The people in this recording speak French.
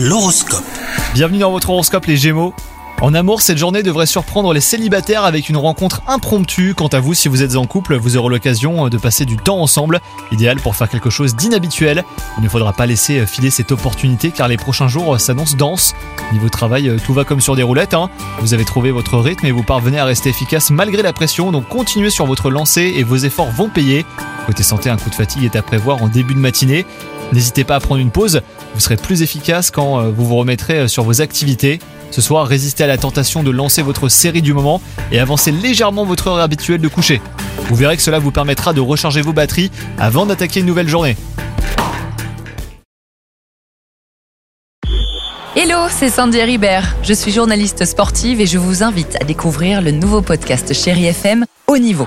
L'horoscope. Bienvenue dans votre horoscope les Gémeaux. En amour, cette journée devrait surprendre les célibataires avec une rencontre impromptue. Quant à vous, si vous êtes en couple, vous aurez l'occasion de passer du temps ensemble, idéal pour faire quelque chose d'inhabituel. Il ne faudra pas laisser filer cette opportunité car les prochains jours s'annoncent denses. Niveau travail, tout va comme sur des roulettes. hein. Vous avez trouvé votre rythme et vous parvenez à rester efficace malgré la pression, donc continuez sur votre lancée et vos efforts vont payer. Côté santé, un coup de fatigue est à prévoir en début de matinée. N'hésitez pas à prendre une pause, vous serez plus efficace quand euh, vous vous remettrez euh, sur vos activités. Ce soir, résistez à la tentation de lancer votre série du moment et avancez légèrement votre heure habituelle de coucher. Vous verrez que cela vous permettra de recharger vos batteries avant d'attaquer une nouvelle journée. Hello, c'est Sandy Ribert. Je suis journaliste sportive et je vous invite à découvrir le nouveau podcast Chéri FM Haut Niveau.